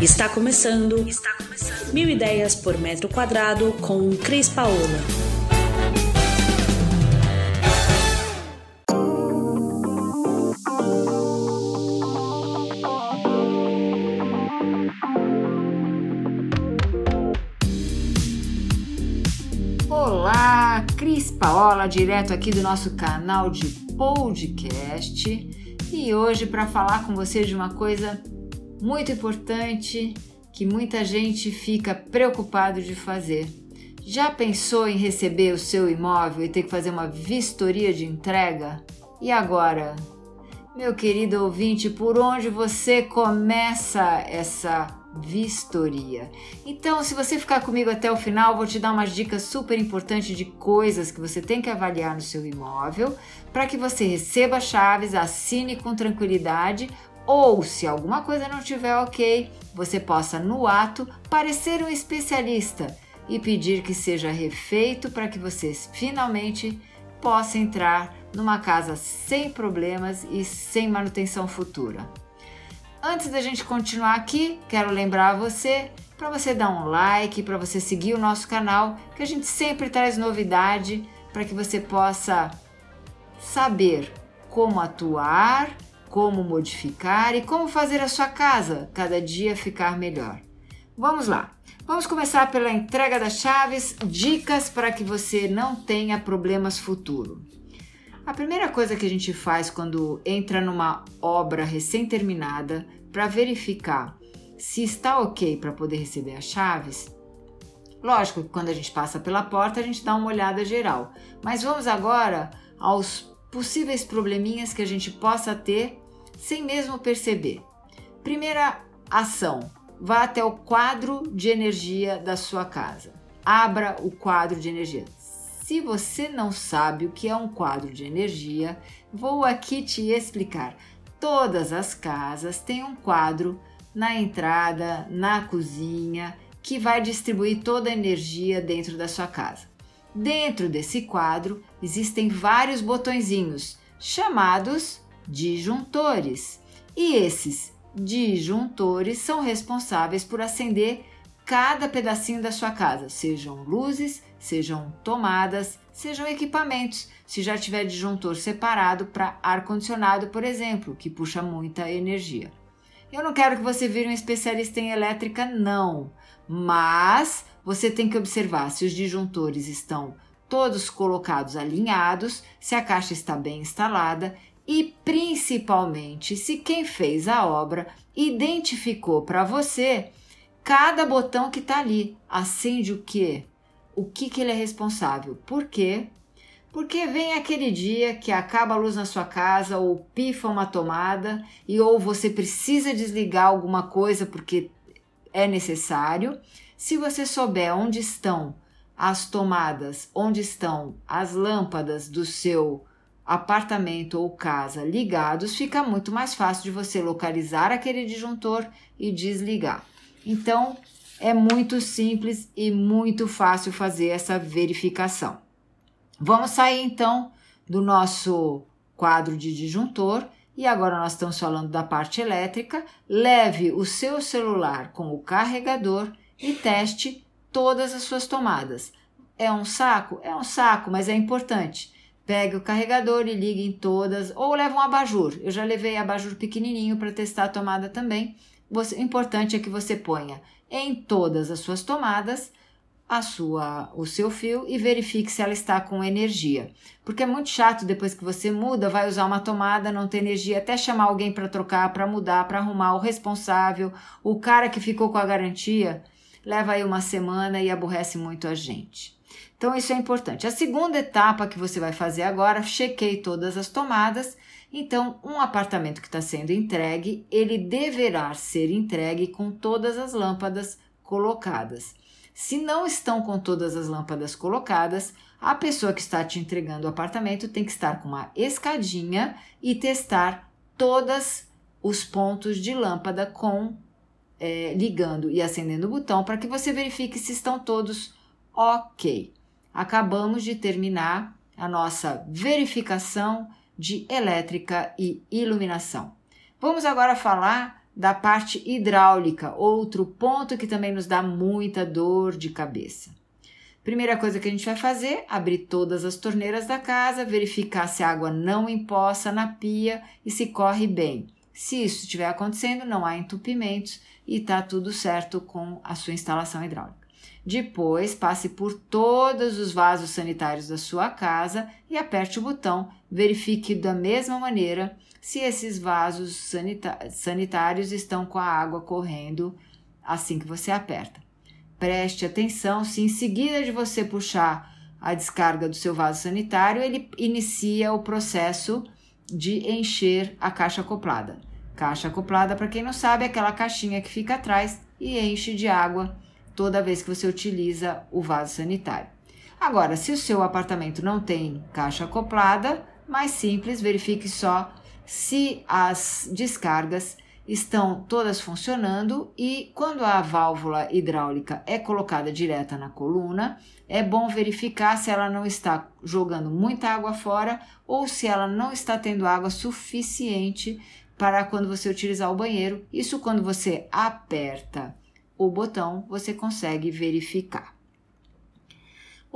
Está começando. Está começando. Mil ideias por metro quadrado com Cris Paola. Olá, Cris Paola, direto aqui do nosso canal de podcast. E hoje para falar com você de uma coisa muito importante que muita gente fica preocupado de fazer. Já pensou em receber o seu imóvel e ter que fazer uma vistoria de entrega? E agora? Meu querido ouvinte, por onde você começa essa vistoria? Então, se você ficar comigo até o final, vou te dar umas dicas super importantes de coisas que você tem que avaliar no seu imóvel para que você receba chaves, assine com tranquilidade ou se alguma coisa não estiver ok, você possa no ato parecer um especialista e pedir que seja refeito para que você finalmente possa entrar numa casa sem problemas e sem manutenção futura. Antes da gente continuar aqui, quero lembrar você para você dar um like, para você seguir o nosso canal, que a gente sempre traz novidade para que você possa saber como atuar como modificar e como fazer a sua casa cada dia ficar melhor. Vamos lá. Vamos começar pela entrega das chaves, dicas para que você não tenha problemas futuro. A primeira coisa que a gente faz quando entra numa obra recém-terminada para verificar se está ok para poder receber as chaves, lógico que quando a gente passa pela porta a gente dá uma olhada geral, mas vamos agora aos possíveis probleminhas que a gente possa ter sem mesmo perceber. Primeira ação: vá até o quadro de energia da sua casa. Abra o quadro de energia. Se você não sabe o que é um quadro de energia, vou aqui te explicar. Todas as casas têm um quadro na entrada, na cozinha, que vai distribuir toda a energia dentro da sua casa. Dentro desse quadro existem vários botõezinhos chamados disjuntores. E esses disjuntores são responsáveis por acender cada pedacinho da sua casa, sejam luzes, sejam tomadas, sejam equipamentos. Se já tiver disjuntor separado para ar condicionado, por exemplo, que puxa muita energia. Eu não quero que você vire um especialista em elétrica, não, mas você tem que observar se os disjuntores estão todos colocados alinhados, se a caixa está bem instalada e principalmente se quem fez a obra identificou para você cada botão que está ali. Acende o quê? O que, que ele é responsável? Por quê? Porque vem aquele dia que acaba a luz na sua casa ou pifa uma tomada e ou você precisa desligar alguma coisa porque é necessário se você souber onde estão as tomadas, onde estão as lâmpadas do seu apartamento ou casa ligados, fica muito mais fácil de você localizar aquele disjuntor e desligar. Então, é muito simples e muito fácil fazer essa verificação. Vamos sair então do nosso quadro de disjuntor e agora nós estamos falando da parte elétrica. Leve o seu celular com o carregador e teste todas as suas tomadas. É um saco? É um saco, mas é importante. Pegue o carregador e ligue em todas, ou leve um abajur. Eu já levei abajur pequenininho para testar a tomada também. O importante é que você ponha em todas as suas tomadas a sua, o seu fio e verifique se ela está com energia. Porque é muito chato depois que você muda, vai usar uma tomada, não tem energia, até chamar alguém para trocar, para mudar, para arrumar o responsável, o cara que ficou com a garantia leva aí uma semana e aborrece muito a gente. Então, isso é importante. A segunda etapa que você vai fazer agora, chequei todas as tomadas. Então, um apartamento que está sendo entregue, ele deverá ser entregue com todas as lâmpadas colocadas. Se não estão com todas as lâmpadas colocadas, a pessoa que está te entregando o apartamento tem que estar com uma escadinha e testar todos os pontos de lâmpada com é, ligando e acendendo o botão para que você verifique se estão todos ok. Acabamos de terminar a nossa verificação de elétrica e iluminação. Vamos agora falar da parte hidráulica, outro ponto que também nos dá muita dor de cabeça. Primeira coisa que a gente vai fazer, abrir todas as torneiras da casa, verificar se a água não empoça na pia e se corre bem. Se isso estiver acontecendo, não há entupimentos e está tudo certo com a sua instalação hidráulica. Depois, passe por todos os vasos sanitários da sua casa e aperte o botão. Verifique da mesma maneira se esses vasos sanitários estão com a água correndo assim que você aperta. Preste atenção se em seguida de você puxar a descarga do seu vaso sanitário, ele inicia o processo de encher a caixa acoplada. Caixa acoplada, para quem não sabe, é aquela caixinha que fica atrás e enche de água toda vez que você utiliza o vaso sanitário. Agora, se o seu apartamento não tem caixa acoplada, mais simples, verifique só se as descargas estão todas funcionando e quando a válvula hidráulica é colocada direta na coluna, é bom verificar se ela não está jogando muita água fora ou se ela não está tendo água suficiente para quando você utilizar o banheiro. Isso quando você aperta o botão, você consegue verificar.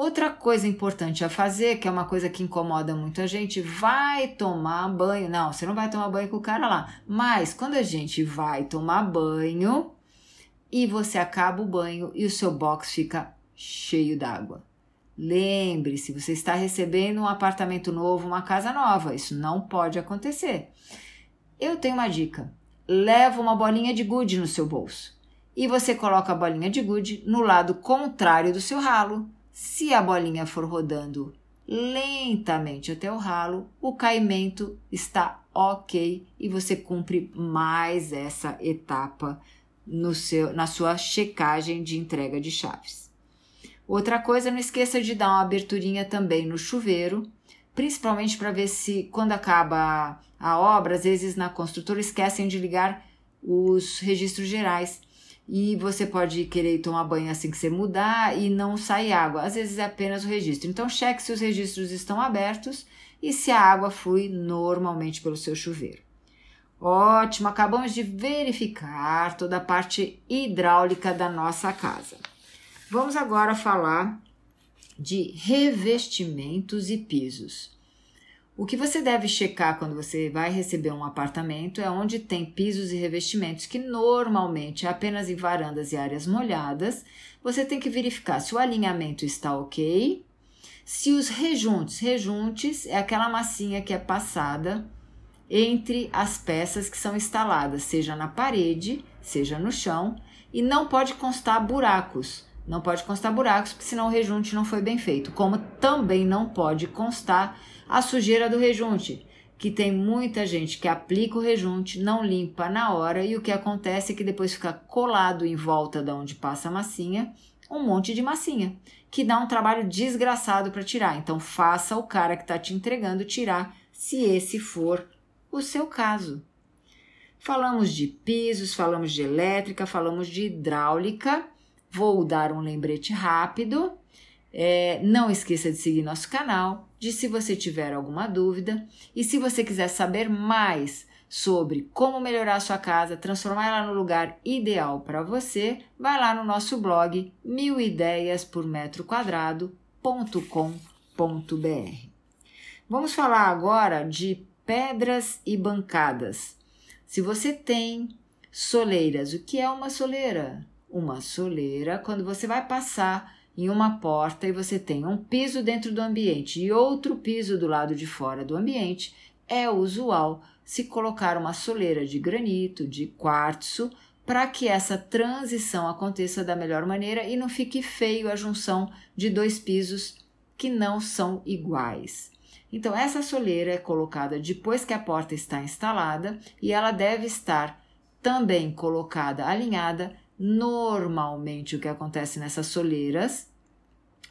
Outra coisa importante a fazer, que é uma coisa que incomoda muita gente, vai tomar banho. Não, você não vai tomar banho com o cara lá. Mas quando a gente vai tomar banho e você acaba o banho e o seu box fica cheio d'água. Lembre-se, você está recebendo um apartamento novo, uma casa nova. Isso não pode acontecer. Eu tenho uma dica. Leva uma bolinha de gude no seu bolso e você coloca a bolinha de gude no lado contrário do seu ralo se a bolinha for rodando lentamente até o ralo, o caimento está ok e você cumpre mais essa etapa no seu, na sua checagem de entrega de chaves. Outra coisa, não esqueça de dar uma aberturinha também no chuveiro, principalmente para ver se quando acaba a obra, às vezes na construtora esquecem de ligar os registros gerais e você pode querer tomar banho assim que você mudar e não sai água. Às vezes é apenas o registro. Então cheque se os registros estão abertos e se a água flui normalmente pelo seu chuveiro. Ótimo, acabamos de verificar toda a parte hidráulica da nossa casa. Vamos agora falar de revestimentos e pisos. O que você deve checar quando você vai receber um apartamento é onde tem pisos e revestimentos, que normalmente é apenas em varandas e áreas molhadas. Você tem que verificar se o alinhamento está ok, se os rejuntes, rejuntes é aquela massinha que é passada entre as peças que são instaladas, seja na parede, seja no chão, e não pode constar buracos. Não pode constar buracos, porque senão o rejunte não foi bem feito. Como também não pode constar a sujeira do rejunte, que tem muita gente que aplica o rejunte, não limpa na hora e o que acontece é que depois fica colado em volta da onde passa a massinha um monte de massinha, que dá um trabalho desgraçado para tirar. Então faça o cara que está te entregando tirar, se esse for o seu caso. Falamos de pisos, falamos de elétrica, falamos de hidráulica. Vou dar um lembrete rápido. É, não esqueça de seguir nosso canal, de se você tiver alguma dúvida e se você quiser saber mais sobre como melhorar sua casa, transformar ela no lugar ideal para você, vai lá no nosso blog mil ideias por metro quadrado.com.br. Vamos falar agora de pedras e bancadas. Se você tem soleiras, o que é uma soleira? Uma soleira, quando você vai passar em uma porta e você tem um piso dentro do ambiente e outro piso do lado de fora do ambiente, é usual se colocar uma soleira de granito, de quartzo, para que essa transição aconteça da melhor maneira e não fique feio a junção de dois pisos que não são iguais. Então, essa soleira é colocada depois que a porta está instalada e ela deve estar também colocada alinhada Normalmente, o que acontece nessas soleiras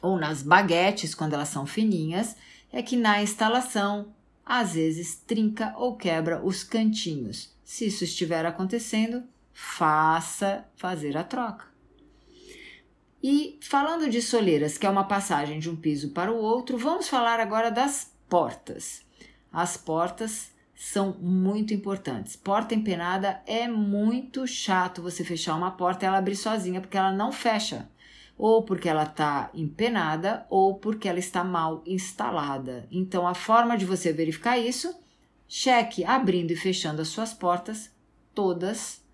ou nas baguetes, quando elas são fininhas, é que na instalação às vezes trinca ou quebra os cantinhos. Se isso estiver acontecendo, faça fazer a troca. E falando de soleiras, que é uma passagem de um piso para o outro, vamos falar agora das portas. As portas são muito importantes. Porta empenada é muito chato você fechar uma porta e ela abrir sozinha porque ela não fecha, ou porque ela está empenada ou porque ela está mal instalada. Então a forma de você verificar isso, cheque abrindo e fechando as suas portas todas,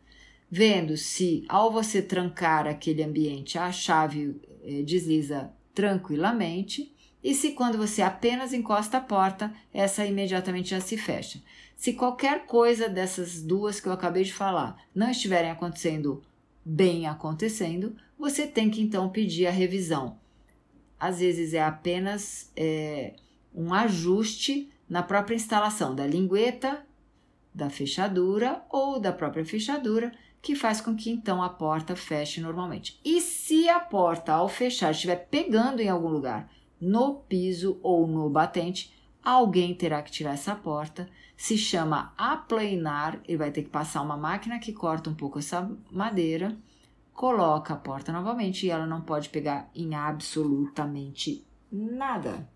vendo se ao você trancar aquele ambiente a chave eh, desliza tranquilamente e se quando você apenas encosta a porta, essa imediatamente já se fecha. Se qualquer coisa dessas duas que eu acabei de falar não estiverem acontecendo bem acontecendo, você tem que então pedir a revisão. Às vezes é apenas é, um ajuste na própria instalação da lingueta, da fechadura ou da própria fechadura, que faz com que então a porta feche normalmente. E se a porta ao fechar estiver pegando em algum lugar, no piso ou no batente, alguém terá que tirar essa porta. Se chama aplanar, ele vai ter que passar uma máquina que corta um pouco essa madeira, coloca a porta novamente e ela não pode pegar em absolutamente nada.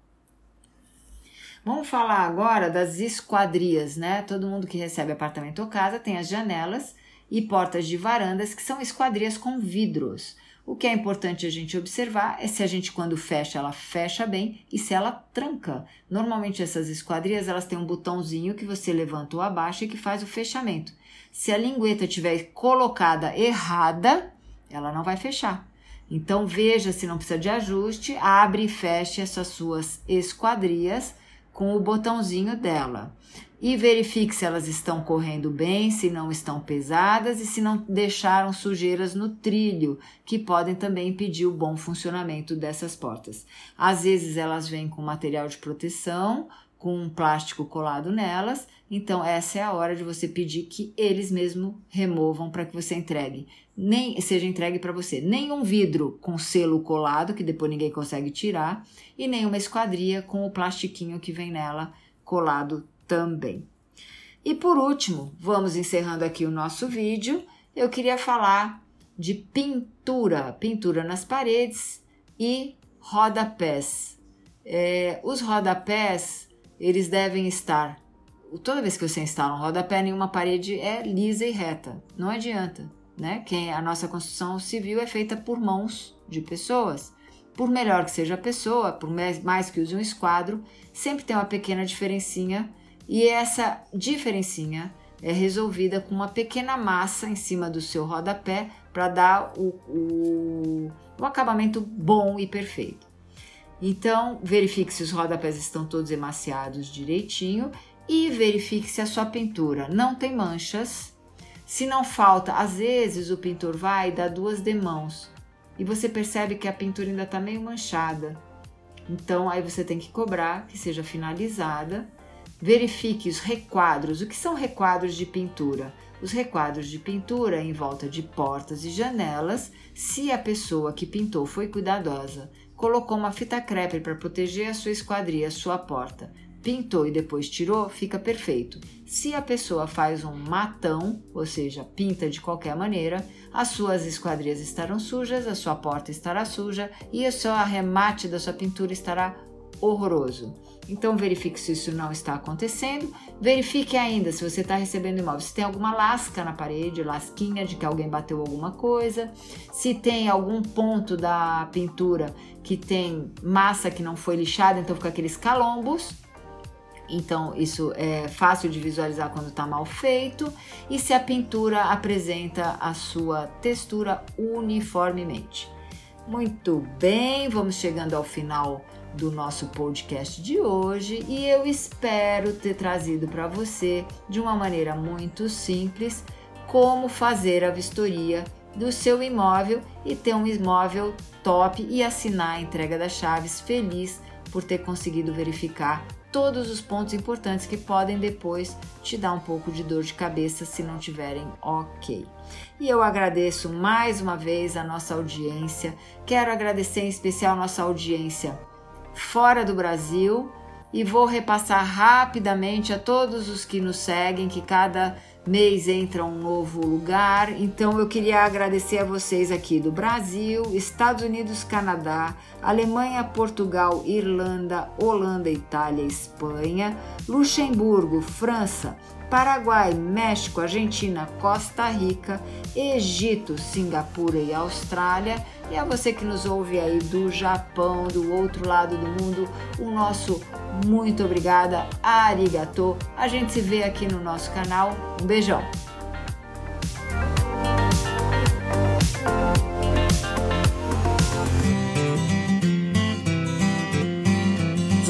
Vamos falar agora das esquadrias, né? Todo mundo que recebe apartamento ou casa tem as janelas e portas de varandas que são esquadrias com vidros. O que é importante a gente observar é se a gente quando fecha, ela fecha bem e se ela tranca. Normalmente essas esquadrias, elas têm um botãozinho que você levanta ou abaixa e que faz o fechamento. Se a lingueta estiver colocada errada, ela não vai fechar. Então veja se não precisa de ajuste, abre e feche essas suas esquadrias com o botãozinho dela e verifique se elas estão correndo bem, se não estão pesadas e se não deixaram sujeiras no trilho, que podem também impedir o bom funcionamento dessas portas. Às vezes elas vêm com material de proteção, com um plástico colado nelas, então essa é a hora de você pedir que eles mesmo removam para que você entregue. Nem seja entregue para você, nem um vidro com selo colado que depois ninguém consegue tirar e nem uma esquadria com o plastiquinho que vem nela colado também. E por último, vamos encerrando aqui o nosso vídeo. Eu queria falar de pintura, pintura nas paredes e rodapés. É, os rodapés, eles devem estar. Toda vez que você instala um rodapé em uma parede é lisa e reta, não adianta, né? Quem a nossa construção civil é feita por mãos de pessoas. Por melhor que seja a pessoa, por mais que use um esquadro, sempre tem uma pequena diferencinha e essa diferencinha é resolvida com uma pequena massa em cima do seu rodapé para dar o, o, o acabamento bom e perfeito. Então, verifique se os rodapés estão todos emaciados direitinho e verifique se a sua pintura não tem manchas. Se não falta, às vezes o pintor vai e dá duas demãos e você percebe que a pintura ainda está meio manchada. Então, aí você tem que cobrar que seja finalizada Verifique os requadros. O que são requadros de pintura? Os requadros de pintura em volta de portas e janelas, se a pessoa que pintou foi cuidadosa, colocou uma fita crepe para proteger a sua esquadria, a sua porta, pintou e depois tirou, fica perfeito. Se a pessoa faz um matão, ou seja, pinta de qualquer maneira, as suas esquadrias estarão sujas, a sua porta estará suja e o seu arremate da sua pintura estará horroroso. Então verifique se isso não está acontecendo. Verifique ainda se você está recebendo imóvel, se tem alguma lasca na parede, lasquinha de que alguém bateu alguma coisa, se tem algum ponto da pintura que tem massa que não foi lixada, então fica aqueles calombos. Então, isso é fácil de visualizar quando está mal feito. E se a pintura apresenta a sua textura uniformemente. Muito bem, vamos chegando ao final do nosso podcast de hoje e eu espero ter trazido para você de uma maneira muito simples como fazer a vistoria do seu imóvel e ter um imóvel top e assinar a entrega das chaves feliz por ter conseguido verificar todos os pontos importantes que podem depois te dar um pouco de dor de cabeça se não tiverem ok. E eu agradeço mais uma vez a nossa audiência. Quero agradecer em especial a nossa audiência fora do Brasil e vou repassar rapidamente a todos os que nos seguem que cada mês entra um novo lugar, então eu queria agradecer a vocês aqui do Brasil, Estados Unidos, Canadá, Alemanha, Portugal, Irlanda, Holanda, Itália, Espanha, Luxemburgo, França, Paraguai, México, Argentina, Costa Rica, Egito, Singapura e Austrália. E a você que nos ouve aí do Japão, do outro lado do mundo, o nosso muito obrigada, arigato. A gente se vê aqui no nosso canal. Um beijão.